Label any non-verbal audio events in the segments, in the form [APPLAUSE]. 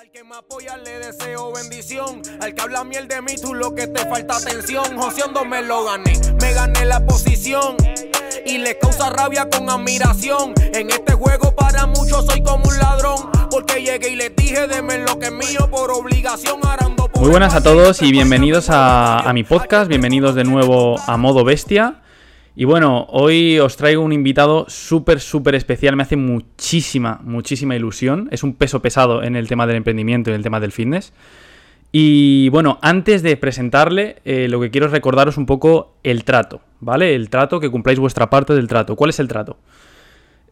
Al que me apoya le deseo bendición. Al que habla miel de mí, tú lo que te falta atención. Joseando me lo gané, me gané la posición. Y le causa rabia con admiración. En este juego para muchos soy como un ladrón. Porque llegué y les dije, deme lo que es mío por obligación. Arando por Muy buenas a todos y bienvenidos a, a mi podcast, bienvenidos de nuevo a Modo Bestia. Y bueno, hoy os traigo un invitado súper, súper especial, me hace muchísima, muchísima ilusión. Es un peso pesado en el tema del emprendimiento y en el tema del fitness. Y bueno, antes de presentarle, eh, lo que quiero es recordaros un poco el trato, ¿vale? El trato, que cumpláis vuestra parte del trato. ¿Cuál es el trato?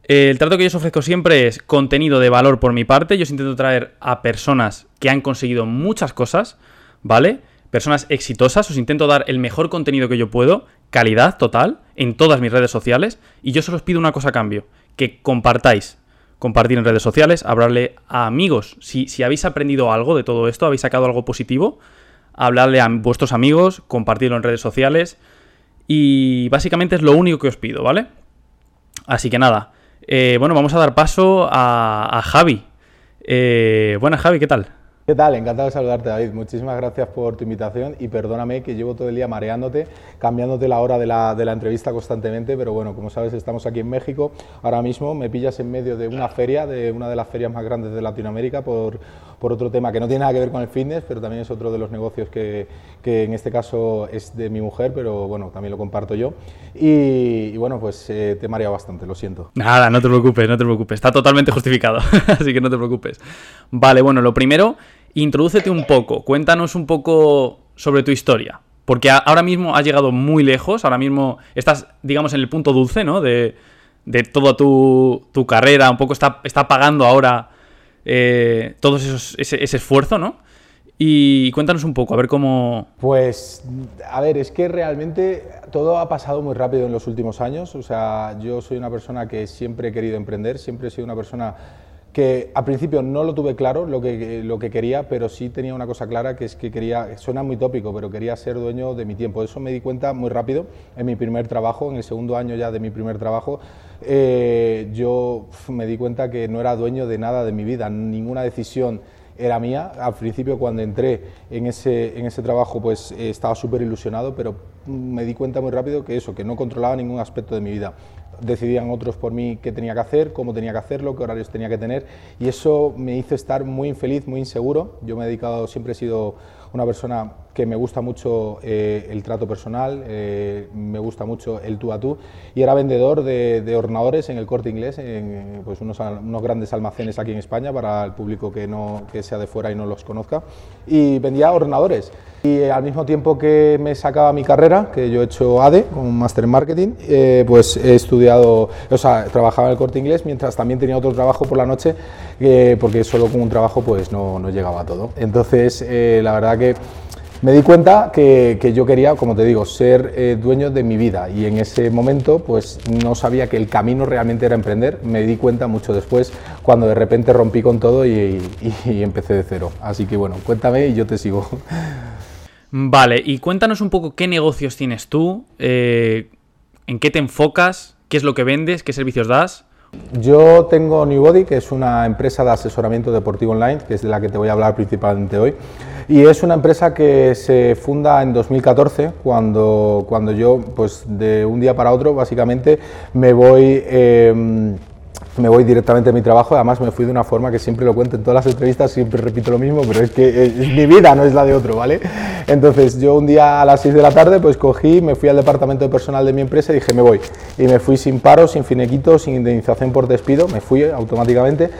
El trato que yo os ofrezco siempre es contenido de valor por mi parte. Yo os intento traer a personas que han conseguido muchas cosas, ¿vale? Personas exitosas. Os intento dar el mejor contenido que yo puedo, calidad total, en todas mis redes sociales. Y yo solo os pido una cosa a cambio: que compartáis. Compartir en redes sociales, hablarle a amigos. Si, si habéis aprendido algo de todo esto, habéis sacado algo positivo, hablarle a vuestros amigos, compartirlo en redes sociales. Y básicamente es lo único que os pido, ¿vale? Así que nada. Eh, bueno, vamos a dar paso a, a Javi. Eh, buenas, Javi, ¿qué tal? ¿Qué tal? Encantado de saludarte, David. Muchísimas gracias por tu invitación y perdóname que llevo todo el día mareándote, cambiándote la hora de la, entrevista constantemente, pero bueno, como sabes, estamos aquí en México. Ahora mismo me pillas en medio de una feria, de una de las ferias más grandes de Latinoamérica, por, por otro tema que no tiene nada que ver con el fitness, pero también es otro de los negocios que, que en este caso es de mi mujer, pero bueno, también lo comparto yo. Y, y bueno, pues eh, te he mareado bastante, lo siento. Nada, no te preocupes, no te preocupes. Está totalmente justificado, [LAUGHS] así que no te preocupes. Vale, bueno, lo primero introdúcete un poco, cuéntanos un poco sobre tu historia. Porque ahora mismo has llegado muy lejos, ahora mismo estás, digamos, en el punto dulce, ¿no? De, de toda tu, tu, carrera, un poco está, está pagando ahora eh, todo ese, esfuerzo, ¿no? Y cuéntanos un poco, a ver cómo... Pues, a ver, es que realmente todo ha pasado muy rápido en los últimos años. O sea, yo soy una persona que siempre he querido emprender, siempre he sido una persona que al principio no lo tuve claro lo que, lo que quería, pero sí tenía una cosa clara, que es que quería, suena muy tópico, pero quería ser dueño de mi tiempo. Eso me di cuenta muy rápido en mi primer trabajo, en el segundo año ya de mi primer trabajo, eh, yo me di cuenta que no era dueño de nada de mi vida, ninguna decisión era mía. Al principio cuando entré en ese, en ese trabajo pues eh, estaba súper ilusionado, pero me di cuenta muy rápido que eso, que no controlaba ningún aspecto de mi vida decidían otros por mí qué tenía que hacer, cómo tenía que hacerlo, qué horarios tenía que tener y eso me hizo estar muy infeliz, muy inseguro. Yo me he dedicado, siempre he sido una persona que me gusta mucho eh, el trato personal, eh, me gusta mucho el tú a tú y era vendedor de, de ordenadores en el corte inglés, en pues unos, unos, grandes almacenes aquí en España para el público que, no, que sea de fuera y no los conozca y vendía ordenadores. Y al mismo tiempo que me sacaba mi carrera, que yo he hecho ADE, un máster en marketing, eh, pues he estudiado, o sea, trabajaba en el corte inglés, mientras también tenía otro trabajo por la noche, eh, porque solo con un trabajo pues no, no llegaba a todo. Entonces, eh, la verdad que me di cuenta que, que, yo quería, como te digo, ser eh, dueño de mi vida y en ese momento pues no sabía que el camino realmente era emprender. Me di cuenta mucho después cuando de repente rompí con todo y, y, y empecé de cero. Así que bueno, cuéntame y yo te sigo. [LAUGHS] Vale, y cuéntanos un poco qué negocios tienes tú, eh, en qué te enfocas, qué es lo que vendes, qué servicios das. Yo tengo Newbody, que es una empresa de asesoramiento deportivo online, que es de la que te voy a hablar principalmente hoy. Y es una empresa que se funda en 2014, cuando, cuando yo, pues de un día para otro, básicamente, me voy... Eh, me voy directamente a mi trabajo, además me fui de una forma que siempre lo cuento en todas las entrevistas, siempre repito lo mismo, pero es que es, mi vida, no es la de otro, ¿vale? Entonces yo un día a las 6 de la tarde pues cogí, me fui al departamento de personal de mi empresa y dije me voy. Y me fui sin paro, sin finequito, sin indemnización por despido, me fui automáticamente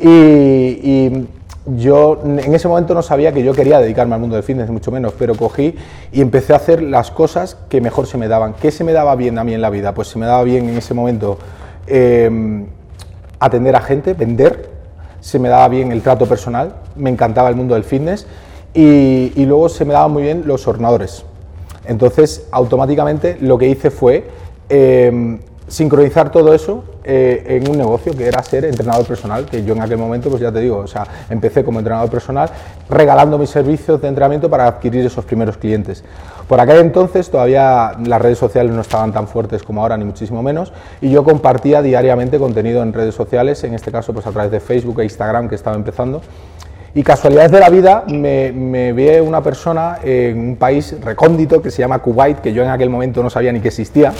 y, y yo en ese momento no sabía que yo quería dedicarme al mundo del fitness, mucho menos, pero cogí y empecé a hacer las cosas que mejor se me daban. ¿Qué se me daba bien a mí en la vida? Pues se me daba bien en ese momento... Eh, atender a gente, vender, se me daba bien el trato personal, me encantaba el mundo del fitness y, y luego se me daban muy bien los ordenadores. Entonces, automáticamente lo que hice fue eh, sincronizar todo eso eh, en un negocio que era ser entrenador personal, que yo en aquel momento, pues ya te digo, o sea, empecé como entrenador personal regalando mis servicios de entrenamiento para adquirir esos primeros clientes. Por aquel entonces todavía las redes sociales no estaban tan fuertes como ahora, ni muchísimo menos, y yo compartía diariamente contenido en redes sociales, en este caso pues a través de Facebook e Instagram que estaba empezando. Y casualidades de la vida, me, me ve una persona en un país recóndito que se llama Kuwait, que yo en aquel momento no sabía ni que existía,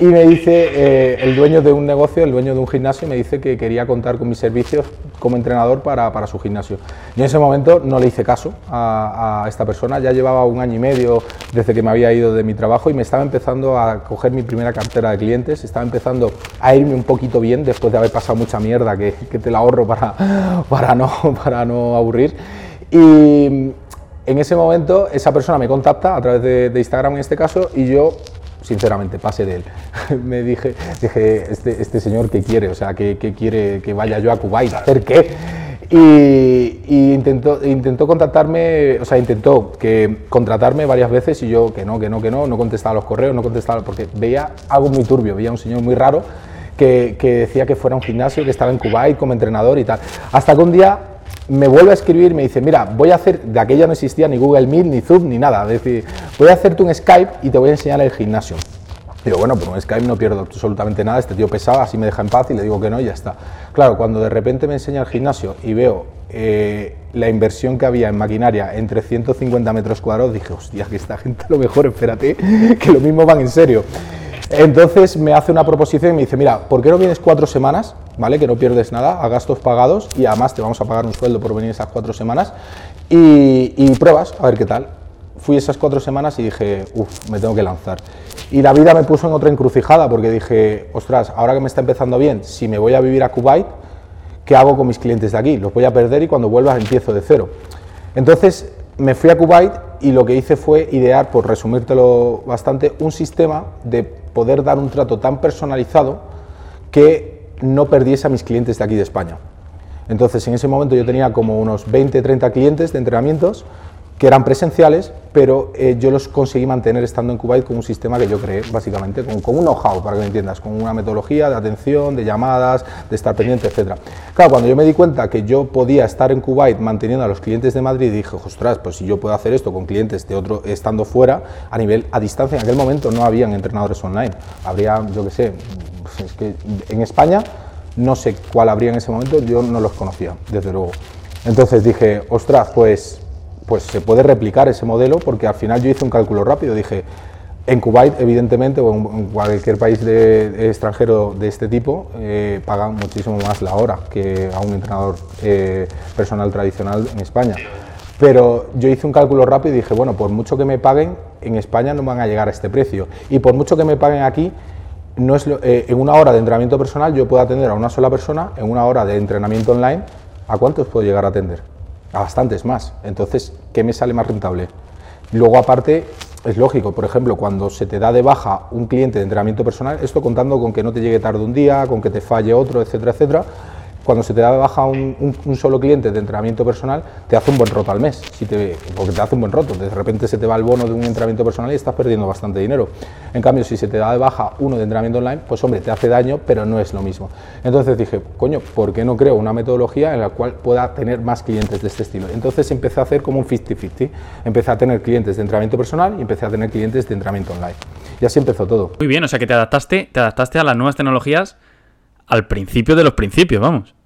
y me dice eh, el dueño de un negocio, el dueño de un gimnasio, me dice que quería contar con mis servicios como entrenador para, para su gimnasio. Yo en ese momento no le hice caso a, a, esta persona, ya llevaba un año y medio desde que me había ido de mi trabajo y me estaba empezando a coger mi primera cartera de clientes, estaba empezando a irme un poquito bien después de haber pasado mucha mierda que, que te la ahorro para, [LAUGHS] para, no, para no aburrir. Y en ese momento esa persona me contacta a través de, de Instagram en este caso y yo sinceramente, pase de él. [LAUGHS] me dije, dije este, este, señor qué quiere, o sea, que, quiere que vaya yo a Kuwait, ¿hacer qué? Y, y, intentó, intentó contactarme, o sea, intentó que contratarme varias veces y yo que no, que no, que no, no contestaba los correos, no contestaba, porque veía algo muy turbio, veía un señor muy raro que, que decía que fuera un gimnasio, que estaba en Kuwait como entrenador y tal. Hasta que un día me vuelve a escribir me dice, mira, voy a hacer, de aquella no existía ni Google Meet, ni Zoom, ni nada, es decir, voy a hacerte un Skype y te voy a enseñar el gimnasio. Digo, bueno, por un Skype no pierdo absolutamente nada, este tío pesaba, así me deja en paz y le digo que no y ya está. Claro, cuando de repente me enseña el gimnasio y veo eh, la inversión que había en maquinaria entre 150 metros cuadrados, dije, hostia, que esta gente a lo mejor, espérate, [LAUGHS] que lo mismo van en serio. Entonces me hace una proposición y me dice, mira, ¿por qué no vienes cuatro semanas? ¿Vale? Que no pierdes nada, a gastos pagados y además te vamos a pagar un sueldo por venir esas cuatro semanas y, y pruebas, a ver qué tal. Fui esas cuatro semanas y dije, uff, me tengo que lanzar. Y la vida me puso en otra encrucijada porque dije, ostras, ahora que me está empezando bien, si me voy a vivir a Kuwait, ¿qué hago con mis clientes de aquí? Los voy a perder y cuando vuelva empiezo de cero. Entonces me fui a Kuwait y lo que hice fue idear, por resumírtelo bastante, un sistema de poder dar un trato tan personalizado que no perdiese a mis clientes de aquí de España. Entonces, en ese momento yo tenía como unos 20, 30 clientes de entrenamientos que eran presenciales, pero eh, yo los conseguí mantener estando en Kuwait con un sistema que yo creé, básicamente, con, un know-how, para que me entiendas, con una metodología de atención, de llamadas, de estar pendiente, etc. Claro, cuando yo me di cuenta que yo podía estar en Kuwait manteniendo a los clientes de Madrid, dije, ostras, pues si yo puedo hacer esto con clientes de otro, estando fuera, a nivel, a distancia, en aquel momento no habían entrenadores online, habría, yo qué sé, es que en España no sé cuál habría en ese momento, yo no los conocía, desde luego. Entonces dije, ostras, pues pues se puede replicar ese modelo porque al final yo hice un cálculo rápido, dije, en Kuwait, evidentemente, o en cualquier país de, extranjero de este tipo, eh, pagan muchísimo más la hora que a un entrenador eh, personal tradicional en España. Pero yo hice un cálculo rápido y dije, bueno, por mucho que me paguen, en España no van a llegar a este precio. Y por mucho que me paguen aquí, no es eh, en una hora de entrenamiento personal yo puedo atender a una sola persona, en una hora de entrenamiento online, ¿a cuántos puedo llegar a atender? a bastantes más. Entonces, ¿qué me sale más rentable? Luego, aparte, es lógico, por ejemplo, cuando se te da de baja un cliente de entrenamiento personal, esto contando con que no te llegue tarde un día, con que te falle otro, etcétera, etcétera, cuando se te da de baja un, solo cliente de entrenamiento personal, te hace un buen roto al mes, porque te hace un buen roto. De repente se te va el bono de un entrenamiento personal y estás perdiendo bastante dinero. En cambio, si se te da de baja uno de entrenamiento online, pues hombre, te hace daño, pero no es lo mismo. Entonces dije, coño, ¿por qué no creo una metodología en la cual pueda tener más clientes de este estilo? Entonces empecé a hacer como un 50-50. Empecé a tener clientes de entrenamiento personal y empecé a tener clientes de entrenamiento online. Y así empezó todo. Muy bien, o sea que te adaptaste, te adaptaste a las nuevas tecnologías al principio de los principios, vamos.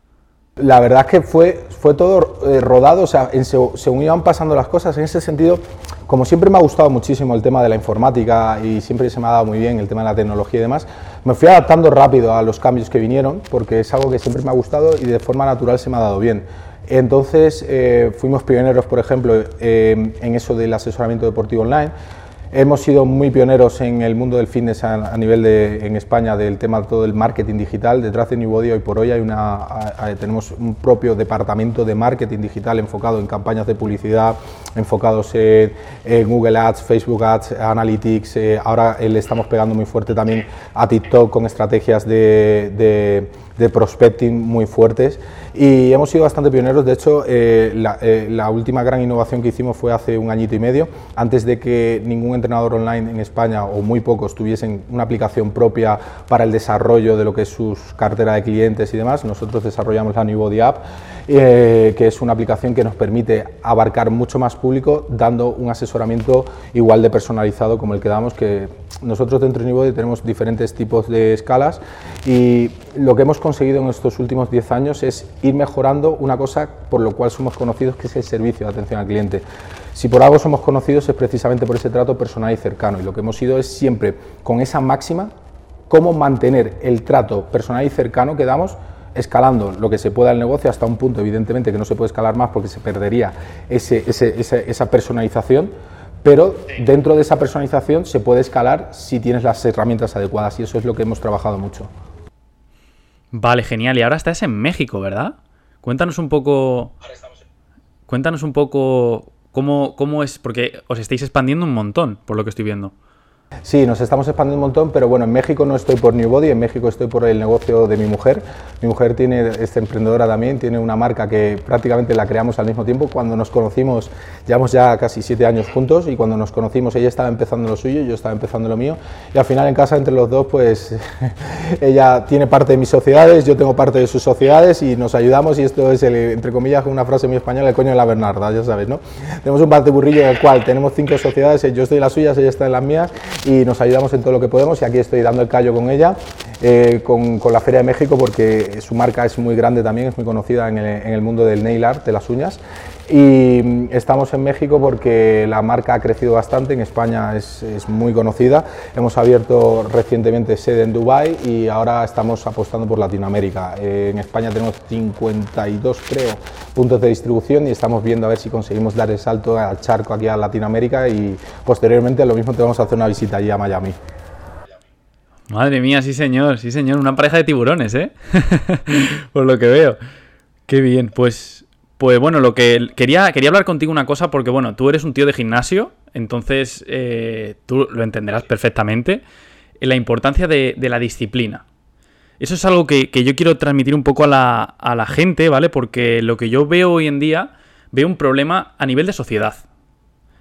La verdad es que fue, fue todo eh, rodado, o sea, en, según iban pasando las cosas, en ese sentido, como siempre me ha gustado muchísimo el tema de la informática y siempre se me ha dado muy bien el tema de la tecnología y demás, me fui adaptando rápido a los cambios que vinieron, porque es algo que siempre me ha gustado y de forma natural se me ha dado bien. Entonces, eh, fuimos pioneros, por ejemplo, eh, en eso del asesoramiento deportivo online. Hemos sido muy pioneros en el mundo del fitness a, nivel de en España del tema todo el marketing digital. Detrás de New Body hoy por hoy hay una, tenemos un propio departamento de marketing digital enfocado en campañas de publicidad, enfocados en, Google Ads, Facebook Ads, Analytics. Eh, ahora le estamos pegando muy fuerte también a TikTok con estrategias de de prospecting muy fuertes y hemos sido bastante pioneros. De hecho, eh, eh, la, última gran innovación que hicimos fue hace un añito y medio, antes de que ningún entrenador online en España o muy pocos tuviesen una aplicación propia para el desarrollo de lo que es sus cartera de clientes y demás. Nosotros desarrollamos la New Body App eh, que es una aplicación que nos permite abarcar mucho más público dando un asesoramiento igual de personalizado como el que damos, que nosotros dentro de Nibody tenemos diferentes tipos de escalas y lo que hemos conseguido en estos últimos 10 años es ir mejorando una cosa por lo cual somos conocidos, que es el servicio de atención al cliente. Si por algo somos conocidos es precisamente por ese trato personal y cercano y lo que hemos ido es siempre con esa máxima cómo mantener el trato personal y cercano que damos escalando lo que se pueda el negocio hasta un punto, evidentemente, que no se puede escalar más porque se perdería esa personalización, pero dentro de esa personalización se puede escalar si tienes las herramientas adecuadas y eso es lo que hemos trabajado mucho. Vale, genial. Y ahora estás en México, ¿verdad? Cuéntanos un poco. Cuéntanos un poco cómo, cómo es, porque os estáis expandiendo un montón, por lo que estoy viendo. Sí, nos estamos expandiendo un montón, pero bueno, en México no estoy por New Body, en México estoy por el negocio de mi mujer. Mi mujer tiene, es emprendedora también, tiene una marca que prácticamente la creamos al mismo tiempo. Cuando nos conocimos, llevamos ya casi siete años juntos y cuando nos conocimos ella estaba empezando lo suyo, yo estaba empezando lo mío y al final en casa entre los dos pues [LAUGHS] ella tiene parte de mis sociedades, yo tengo parte de sus sociedades y nos ayudamos y esto es, entre comillas, una frase muy española, el coño de la Bernarda, ya sabes, ¿no? Tenemos un parte burrillo en el cual tenemos cinco sociedades, yo estoy en las suyas, ella está en las mías y nos ayudamos en todo lo que podemos y aquí estoy dando el callo con ella, eh, con, la Feria de México porque su marca es muy grande también, es muy conocida en el, mundo del nail art, de las uñas y mm, estamos en México porque la marca ha crecido bastante, en España es, muy conocida, hemos abierto recientemente sede en Dubai y ahora estamos apostando por Latinoamérica. Eh, en España tenemos 52 creo puntos de distribución y estamos viendo a ver si conseguimos dar el salto al charco aquí a Latinoamérica y posteriormente lo mismo te vamos a hacer una visita allí a Miami. Madre mía, sí señor, sí señor, una pareja de tiburones, ¿eh? [LAUGHS] Por lo que veo. Qué bien, pues, pues bueno, lo que quería, quería hablar contigo una cosa porque bueno, tú eres un tío de gimnasio, entonces eh, tú lo entenderás perfectamente, la importancia de, la disciplina. Eso es algo que, que, yo quiero transmitir un poco a la, a la gente, ¿vale? Porque lo que yo veo hoy en día, veo un problema a nivel de sociedad.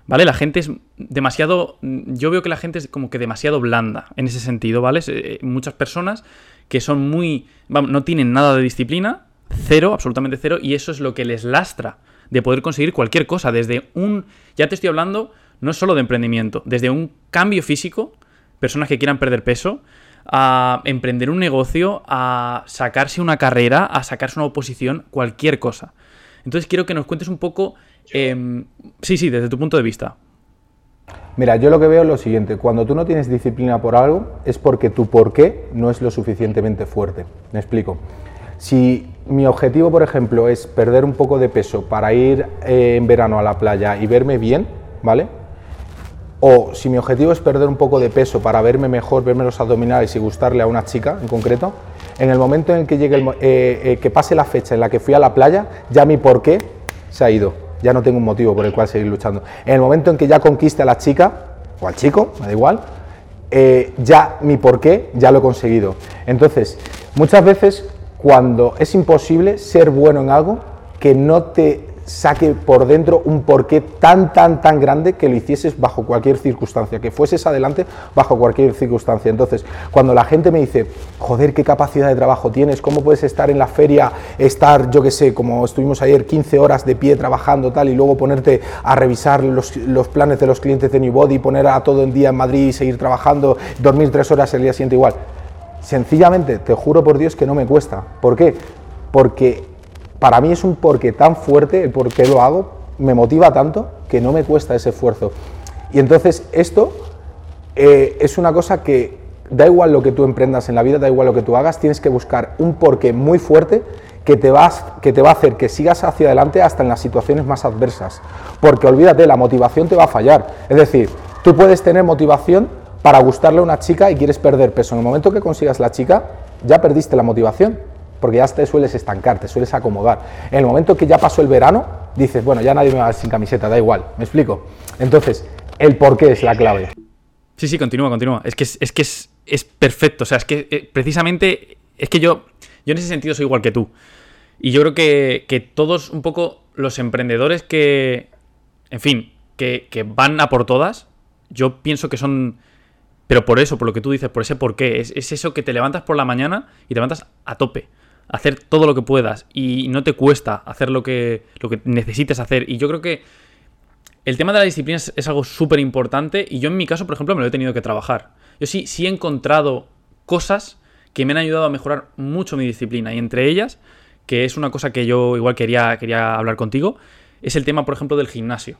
¿Vale? La gente es demasiado. Yo veo que la gente es como que demasiado blanda en ese sentido, ¿vale? Eh, muchas personas que son muy. no tienen nada de disciplina, cero, absolutamente cero, y eso es lo que les lastra de poder conseguir cualquier cosa. Desde un. Ya te estoy hablando no solo de emprendimiento, desde un cambio físico, personas que quieran perder peso, a emprender un negocio, a sacarse una carrera, a sacarse una oposición, cualquier cosa. Entonces quiero que nos cuentes un poco Em, sí, sí, desde tu punto de vista. Mira, yo lo que veo es lo siguiente, cuando tú no tienes disciplina por algo es porque tu por qué no es lo suficientemente fuerte. Me explico. Si mi objetivo, por ejemplo, es perder un poco de peso para ir eh, en verano a la playa y verme bien, ¿vale? O si mi objetivo es perder un poco de peso para verme mejor, verme los abdominales y gustarle a una chica en concreto, en el momento en que llegue el, eh, eh, que pase la fecha en la que fui a la playa, ya mi por qué se ha ido ya no tengo un motivo por el cual seguir luchando. En el momento en que ya conquiste a la chica, o al chico, me da igual, eh, ya mi porqué ya lo he conseguido. Entonces, muchas veces cuando es imposible ser bueno en algo que no te saque por dentro un porqué tan, tan, tan grande que lo hicieses bajo cualquier circunstancia, que fueses adelante bajo cualquier circunstancia. Entonces, cuando la gente me dice, joder, qué capacidad de trabajo tienes, cómo puedes estar en la feria, estar, yo qué sé, como estuvimos ayer, 15 horas de pie trabajando tal, y luego ponerte a revisar los, los planes de los clientes de New Body, poner a todo el día en Madrid y seguir trabajando, dormir tres horas el día siguiente igual. Sencillamente, te juro por Dios que no me cuesta. ¿Por qué? Porque para mí es un porqué tan fuerte, el por qué lo hago, me motiva tanto que no me cuesta ese esfuerzo. Y entonces esto eh, es una cosa que da igual lo que tú emprendas en la vida, da igual lo que tú hagas, tienes que buscar un porqué muy fuerte que te, vas, que te va a hacer que sigas hacia adelante hasta en las situaciones más adversas. Porque olvídate, la motivación te va a fallar. Es decir, tú puedes tener motivación para gustarle a una chica y quieres perder peso. En el momento que consigas la chica, ya perdiste la motivación porque ya te sueles estancar, te sueles acomodar. En el momento que ya pasó el verano, dices, bueno, ya nadie me va sin camiseta, da igual, ¿me explico? Entonces, el por qué es la clave. Sí, sí, continúa, continúa. Es que es, que es, perfecto, o sea, es que eh, precisamente, es que yo, yo en ese sentido soy igual que tú. Y yo creo que, que todos un poco los emprendedores que, en fin, que, que van a por todas, yo pienso que son pero por eso, por lo que tú dices, por ese por qué, es, es, eso que te levantas por la mañana y te levantas a tope hacer todo lo que puedas y no te cuesta hacer lo que, lo que necesites hacer. Y yo creo que el tema de la disciplina es, algo súper importante y yo en mi caso, por ejemplo, me lo he tenido que trabajar. Yo sí, sí he encontrado cosas que me han ayudado a mejorar mucho mi disciplina y entre ellas, que es una cosa que yo igual quería, quería hablar contigo, es el tema, por ejemplo, del gimnasio.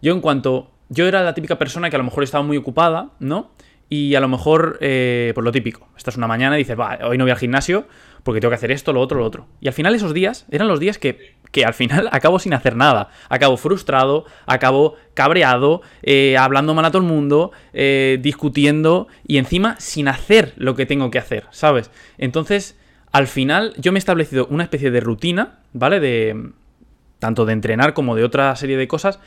Yo en cuanto... Yo era la típica persona que a lo mejor estaba muy ocupada, ¿no? Y a lo mejor, eh, pues lo típico, estás una mañana y dices, va, hoy no voy al gimnasio porque tengo que hacer esto, lo otro, lo otro. Y al final esos días eran los días que, que al final [LAUGHS] acabo sin hacer nada. Acabo frustrado, acabo cabreado, eh, hablando mal a todo el mundo, eh, discutiendo y encima sin hacer lo que tengo que hacer, ¿sabes? Entonces, al final yo me he establecido una especie de rutina, ¿vale? De tanto de entrenar como de otra serie de cosas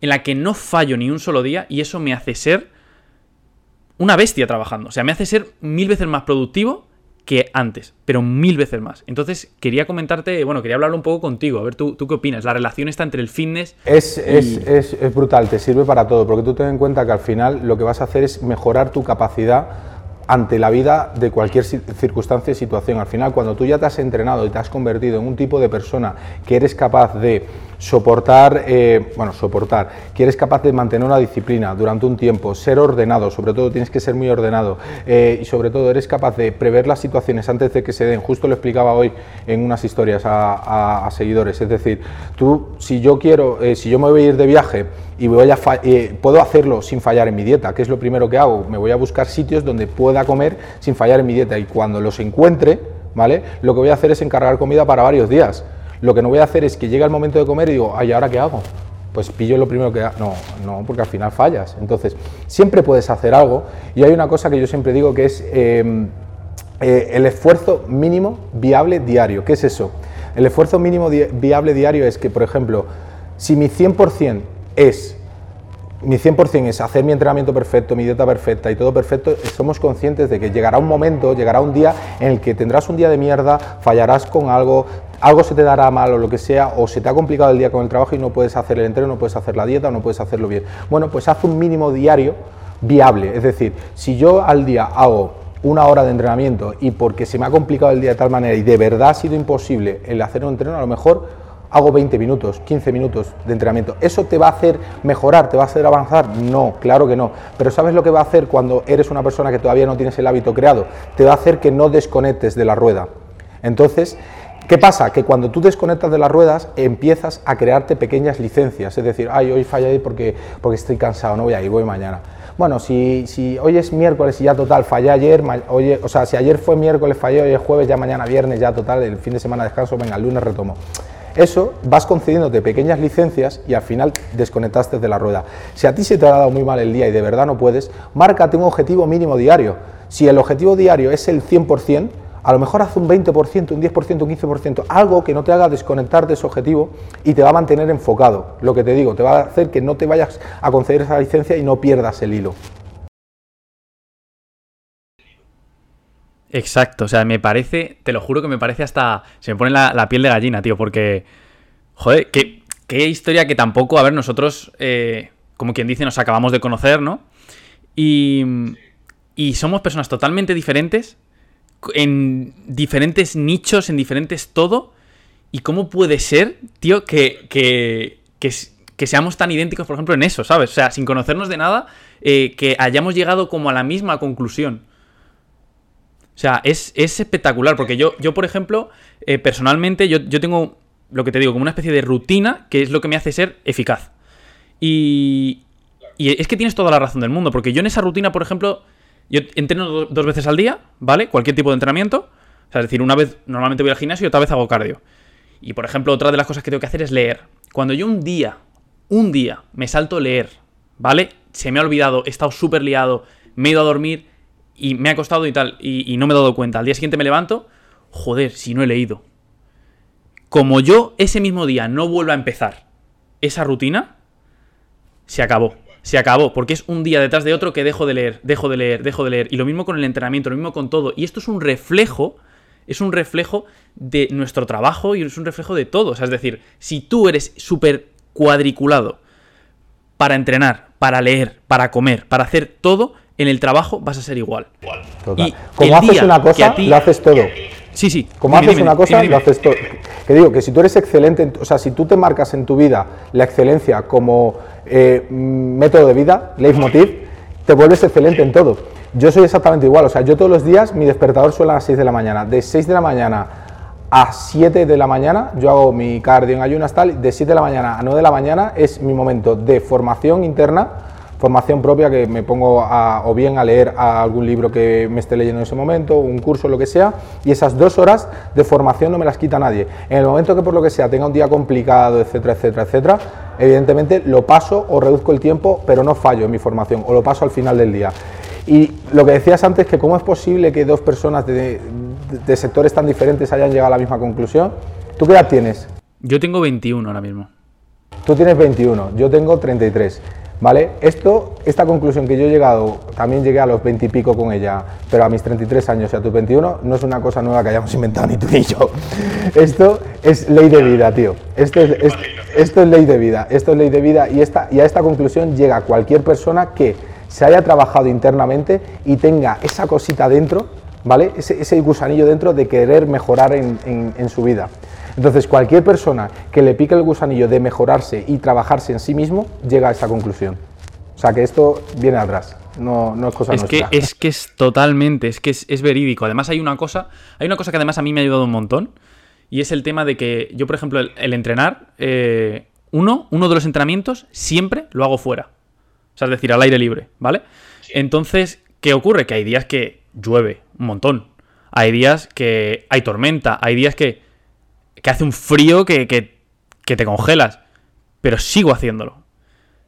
en la que no fallo ni un solo día y eso me hace ser una bestia trabajando. O sea, me hace ser mil veces más productivo que antes, pero mil veces más. Entonces, quería comentarte, bueno, quería hablar un poco contigo, a ver, ¿tú, tú qué opinas? La relación está entre el fitness... Es, es, es, es brutal, te sirve para todo, porque tú ten en cuenta que al final lo que vas a hacer es mejorar tu capacidad ante la vida de cualquier circunstancia y situación. Al final, cuando tú ya te has entrenado y te has convertido en un tipo de persona que eres capaz de soportar, eh, bueno, soportar, que eres capaz de mantener una disciplina durante un tiempo, ser ordenado, sobre todo tienes que ser muy ordenado eh, y sobre todo eres capaz de prever las situaciones antes de que se den. Justo lo explicaba hoy en unas historias a, seguidores. Es decir, tú, si yo quiero, eh, si yo me voy a ir de viaje y a puedo hacerlo sin fallar en mi dieta, que es lo primero que hago, me voy a buscar sitios donde pueda comer sin fallar en mi dieta y cuando los encuentre, ¿vale? Lo que voy a hacer es encargar comida para varios días. Lo que no voy a hacer es que llega el momento de comer y digo, ay, ¿ahora qué hago? Pues pillo lo primero que... No, no, porque al final fallas. Entonces, siempre puedes hacer algo y hay una cosa que yo siempre digo que es em, eh, el esfuerzo mínimo viable diario. ¿Qué es eso? El esfuerzo mínimo viable diario es que, por ejemplo, si mi 100% es mi 100% es hacer mi entrenamiento perfecto, mi dieta perfecta y todo perfecto, somos conscientes de que llegará un momento, llegará un día en el que tendrás un día de mierda, fallarás con algo, algo se te dará mal o lo que sea, o se te ha complicado el día con el trabajo y no puedes hacer el entreno, no puedes hacer la dieta o no puedes hacerlo bien. Bueno, pues haz un mínimo diario viable, es decir, si yo al día hago una hora de entrenamiento y porque se me ha complicado el día de tal manera y de verdad ha sido imposible el hacer un entreno, a lo mejor hago 20 minutos, 15 minutos de entrenamiento. ¿Eso te va a hacer mejorar, te va a hacer avanzar? No, claro que no. Pero ¿sabes lo que va a hacer cuando eres una persona que todavía no tienes el hábito creado? Te va a hacer que no desconectes de la rueda. Entonces, ¿Qué pasa? Que cuando tú desconectas de las ruedas empiezas a crearte pequeñas licencias, es decir, ay, hoy falla porque, porque estoy cansado, no voy a ir, voy mañana. Bueno, si, si hoy es miércoles y ya total, fallé ayer, oye, o sea, si ayer fue miércoles, fallé, hoy es jueves, ya mañana viernes, ya total, el fin de semana descanso, venga, el lunes retomo. Eso vas concediéndote pequeñas licencias y al final desconectaste de la rueda. Si a ti se te ha dado muy mal el día y de verdad no puedes, márcate un objetivo mínimo diario. Si el objetivo diario es el 100%, a lo mejor haz un 20%, un 10%, un 15%, algo que no te haga desconectar de ese objetivo y te va a mantener enfocado. Lo que te digo, te va a hacer que no te vayas a conceder esa licencia y no pierdas el hilo. Exacto, o sea, me parece, te lo juro que me parece hasta. Se me pone la, piel de gallina, tío, porque. Joder, qué, qué historia que tampoco, a ver, nosotros, eh, como quien dice, nos acabamos de conocer, ¿no? Y, y somos personas totalmente diferentes, en diferentes nichos, en diferentes todo. ¿Y cómo puede ser, tío, que, que, que, seamos tan idénticos, por ejemplo, en eso, ¿sabes? O sea, sin conocernos de nada, eh, que hayamos llegado como a la misma conclusión. O sea, es, espectacular, porque yo, yo por ejemplo, eh, personalmente, yo, tengo lo que te digo, como una especie de rutina que es lo que me hace ser eficaz. Y, y es que tienes toda la razón del mundo, porque yo en esa rutina, por ejemplo, yo entreno dos veces al día, ¿vale? Cualquier tipo de entrenamiento. O sea, es decir, una vez normalmente voy al gimnasio y otra vez hago cardio. Y por ejemplo, otra de las cosas que tengo que hacer es leer. Cuando yo un día, un día, me salto a leer, ¿vale? Se me ha olvidado, he estado súper liado, me he ido a dormir y me ha costado y tal, y, no me he dado cuenta. Al día siguiente me levanto, joder, si no he leído. Como yo ese mismo día no vuelvo a empezar esa rutina, se acabó. Se acabó, porque es un día detrás de otro que dejo de leer, dejo de leer, dejo de leer. Y lo mismo con el entrenamiento, lo mismo con todo. Y esto es un reflejo, es un reflejo de nuestro trabajo y es un reflejo de todo. O sea, es decir, si tú eres súper cuadriculado para entrenar, para leer, para comer, para hacer todo, en el trabajo vas a ser igual. Y Como haces una cosa, lo haces todo. Sí, sí. Como haces una cosa, lo haces todo. Que digo, que si tú eres excelente, o sea, si tú te marcas en tu vida la excelencia como eh, método de vida, leitmotiv, te vuelves excelente en todo. Yo soy exactamente igual, o sea, yo todos los días mi despertador suena a las 6 de la mañana. De 6 de la mañana a 7 de la mañana, yo hago mi cardio en ayunas tal, de 7 de la mañana a 9 de la mañana es mi momento de formación interna formación propia que me pongo a, o bien a leer algún libro que me esté leyendo en ese momento, un curso, lo que sea, y esas dos horas de formación no me las quita nadie. En el momento que por lo que sea tenga un día complicado, etcétera, etcétera, etcétera, evidentemente lo paso o reduzco el tiempo, pero no fallo en mi formación, o lo paso al final del día. Y lo que decías antes, que cómo es posible que dos personas de, de sectores tan diferentes hayan llegado a la misma conclusión. ¿Tú qué edad tienes? Yo tengo 21 ahora mismo. Tú tienes 21, yo tengo 33. ¿Vale? Esto, esta conclusión que yo he llegado, también llegué a los 20 y pico con ella, pero a mis 33 años y a tus 21, no es una cosa nueva que hayamos [LAUGHS] inventado ni tú ni yo. Esto es ley de vida, tío. Esto es, esto es ley de vida, esto es ley de vida y, esta, y a esta conclusión llega cualquier persona que se haya trabajado internamente y tenga esa cosita dentro, ¿vale? Ese, gusanillo dentro de querer mejorar en, en su vida. Entonces, cualquier persona que le pique el gusanillo de mejorarse y trabajarse en sí mismo llega a esa conclusión. O sea, que esto viene atrás. No, no es cosa es Que, es que es totalmente, es que es, verídico. Además, hay una cosa, hay una cosa que además a mí me ha ayudado un montón. Y es el tema de que yo, por ejemplo, el, entrenar, eh, uno, uno de los entrenamientos siempre lo hago fuera. O sea, es decir, al aire libre, ¿vale? Entonces, ¿qué ocurre? Que hay días que llueve un montón. Hay días que hay tormenta. Hay días que que hace un frío que, que, te congelas. Pero sigo haciéndolo.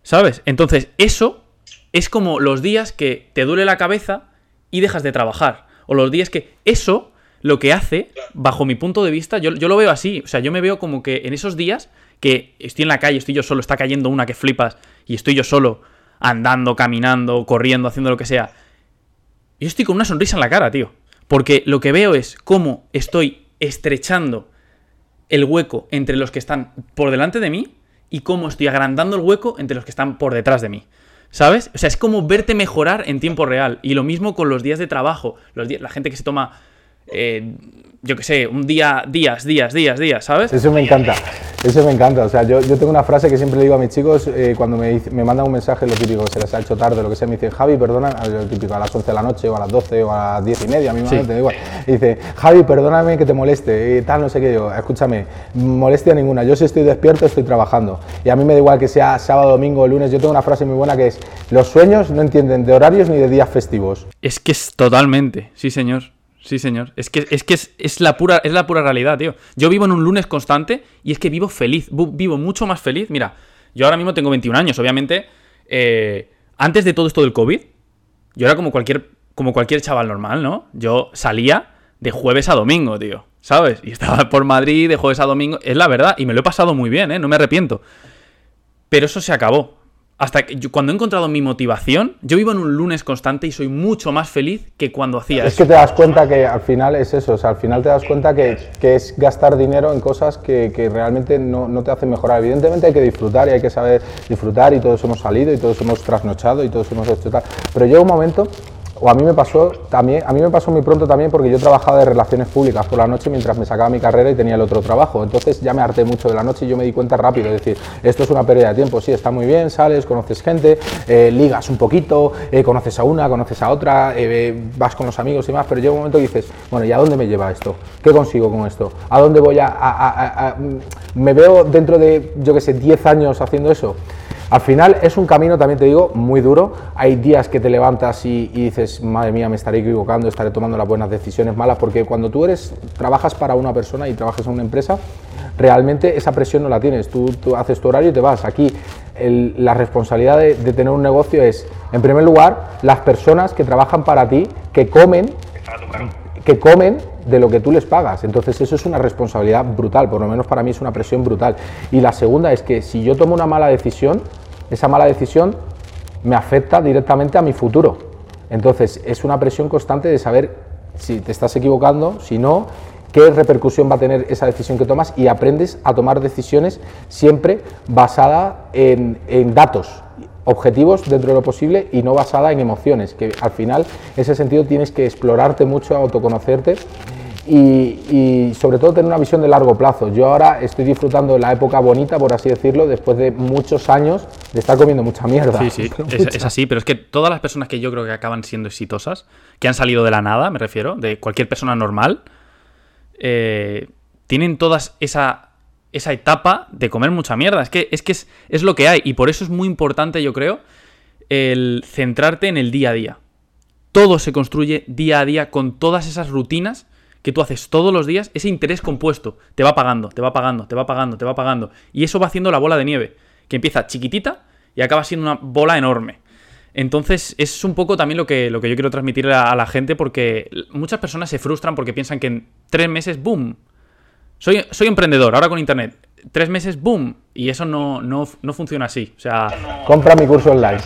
¿Sabes? Entonces, eso es como los días que te duele la cabeza y dejas de trabajar. O los días que eso lo que hace, bajo mi punto de vista, yo, yo, lo veo así. O sea, yo me veo como que en esos días que estoy en la calle, estoy yo solo, está cayendo una que flipas y estoy yo solo andando, caminando, corriendo, haciendo lo que sea. Yo estoy con una sonrisa en la cara, tío. Porque lo que veo es cómo estoy estrechando el hueco entre los que están por delante de mí y cómo estoy agrandando el hueco entre los que están por detrás de mí. ¿Sabes? O sea, es como verte mejorar en tiempo real. Y lo mismo con los días de trabajo. Los días, la gente que se toma eh, yo qué sé, un día, días, días, días, días, ¿sabes? Eso me encanta, eso me encanta. O sea, yo, yo tengo una frase que siempre le digo a mis chicos eh, cuando me, me, mandan un mensaje, lo típico, se les ha hecho tarde, lo que sea, me dicen, Javi, perdona, lo típico, a las 11 de la noche o a las 12 o a las 10 y media, a mí me da igual. Y dice, Javi, perdóname que te moleste, y tal, no sé qué. Digo, escúchame, molestia ninguna, yo si estoy despierto estoy trabajando. Y a mí me da igual que sea sábado, domingo o lunes. Yo tengo una frase muy buena que es, los sueños no entienden de horarios ni de días festivos. Es que es totalmente, sí señor. Sí, señor. Es que, es, que es, la pura, es la pura realidad, tío. Yo vivo en un lunes constante y es que vivo feliz. Vivo mucho más feliz. Mira, yo ahora mismo tengo 21 años, obviamente. Eh, antes de todo esto del COVID, yo era como cualquier, como cualquier chaval normal, ¿no? Yo salía de jueves a domingo, tío. ¿Sabes? Y estaba [LAUGHS] por Madrid de jueves a domingo. Es la verdad. Y me lo he pasado muy bien, ¿eh? No me arrepiento. Pero eso se acabó hasta que cuando he encontrado mi motivación, yo vivo en un lunes constante y soy mucho más feliz que cuando hacía es eso. Es que te das cuenta que al final es eso, o sea, al final te das cuenta que, que es gastar dinero en cosas que, que realmente no, no, te hacen mejorar. Evidentemente hay que disfrutar y hay que saber disfrutar y todos hemos salido y todos hemos trasnochado y todos hemos hecho tal. Pero llega un momento o a mí me pasó también, a mí me pasó muy pronto también porque yo trabajaba de relaciones públicas por la noche mientras me sacaba mi carrera y tenía el otro trabajo. Entonces ya me harté mucho de la noche y yo me di cuenta rápido, es decir, esto es una pérdida de tiempo, sí, está muy bien, sales, conoces gente, eh, ligas un poquito, eh, conoces a una, conoces a otra, eh, vas con los amigos y más, pero llega un momento y dices, bueno, ¿y a dónde me lleva esto? ¿Qué consigo con esto? ¿A dónde voy a, a me veo dentro de, yo qué sé, 10 años haciendo eso? Al final es un camino, también te digo, muy duro. Hay días que te levantas y, dices, madre mía, me estaré equivocando, estaré tomando las buenas decisiones malas, porque cuando tú eres, trabajas para una persona y trabajas en una empresa, realmente esa presión no la tienes. Tú, haces tu horario y te vas. Aquí la responsabilidad de, tener un negocio es, en primer lugar, las personas que trabajan para ti, que comen, que comen de lo que tú les pagas. Entonces eso es una responsabilidad brutal, por lo menos para mí es una presión brutal. Y la segunda es que si yo tomo una mala decisión, esa mala decisión me afecta directamente a mi futuro. Entonces, es una presión constante de saber si te estás equivocando, si no, qué repercusión va a tener esa decisión que tomas y aprendes a tomar decisiones siempre basada en, datos objetivos dentro de lo posible y no basada en emociones, que al final en ese sentido tienes que explorarte mucho, autoconocerte y, sobre todo tener una visión de largo plazo. Yo ahora estoy disfrutando de la época bonita, por así decirlo, después de muchos años de estar comiendo mucha mierda. Sí, sí, [LAUGHS] es, así, pero es que todas las personas que yo creo que acaban siendo exitosas, que han salido de la nada, me refiero, de cualquier persona normal, eh, tienen todas esa, esa etapa de comer mucha mierda. Es que, es, que es, es lo que hay y por eso es muy importante, yo creo, el centrarte en el día a día. Todo se construye día a día con todas esas rutinas que tú haces todos los días, ese interés compuesto te va pagando, te va pagando, te va pagando, te va pagando. Y eso va haciendo la bola de nieve, que empieza chiquitita y acaba siendo una bola enorme. Entonces, es un poco también lo que, lo que yo quiero transmitir a, la gente, porque muchas personas se frustran porque piensan que en tres meses, ¡boom! Soy, soy emprendedor, ahora con internet. Tres meses, ¡boom! Y eso no, no, no funciona así. O sea. Compra mi curso online.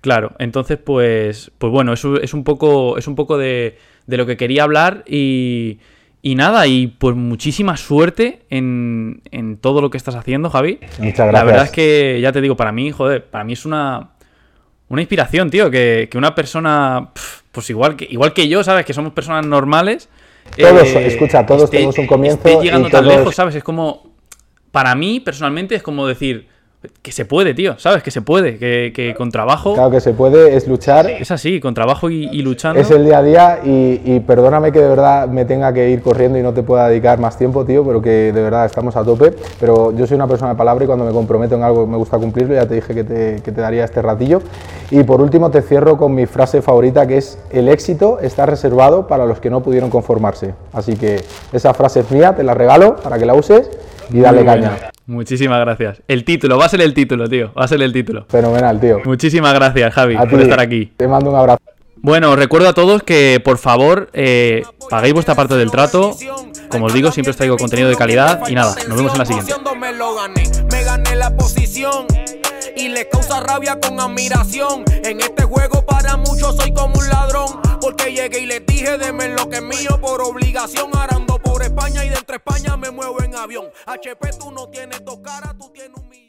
claro, entonces, pues. Pues bueno, es un poco. Es un poco de de lo que quería hablar y, y nada, y pues muchísima suerte en, en, todo lo que estás haciendo, Javi. Muchas gracias. La verdad es que, ya te digo, para mí, joder, para mí es una, una inspiración, tío, que, que una persona, pues igual que, igual que yo, ¿sabes? Que somos personas normales. Todos, eh, escucha, todos tenemos un comienzo. Esté llegando tan lejos, ¿sabes? Es como, para mí, personalmente, es como decir que se puede, tío, ¿sabes? Que se puede, que, con trabajo... Claro que se puede, es luchar. Es así, con trabajo y, luchando. Es el día a día y, perdóname que de verdad me tenga que ir corriendo y no te pueda dedicar más tiempo, tío, pero que de verdad estamos a tope. Pero yo soy una persona de palabra y cuando me comprometo en algo me gusta cumplirlo, ya te dije que te, que te daría este ratillo. Y por último te cierro con mi frase favorita que es, el éxito está reservado para los que no pudieron conformarse. Así que esa frase es mía, te la regalo para que la uses y dale caña. Muchísimas gracias. El título, va a ser el título, tío. Va a ser el título. Fenomenal, tío. Muchísimas gracias, Javi, por estar aquí. Te mando un abrazo. Bueno, os recuerdo a todos que por favor eh, paguéis vuestra parte del trato. Como os digo, siempre os traigo contenido de calidad. Y nada, nos vemos en la siguiente. Y le causa rabia con admiración. En este juego para muchos soy como un ladrón. Porque llegué y les dije, deme lo que es mío por obligación. Arando por España y de entre España me muevo en avión. HP tú no tienes dos caras, tú tienes un...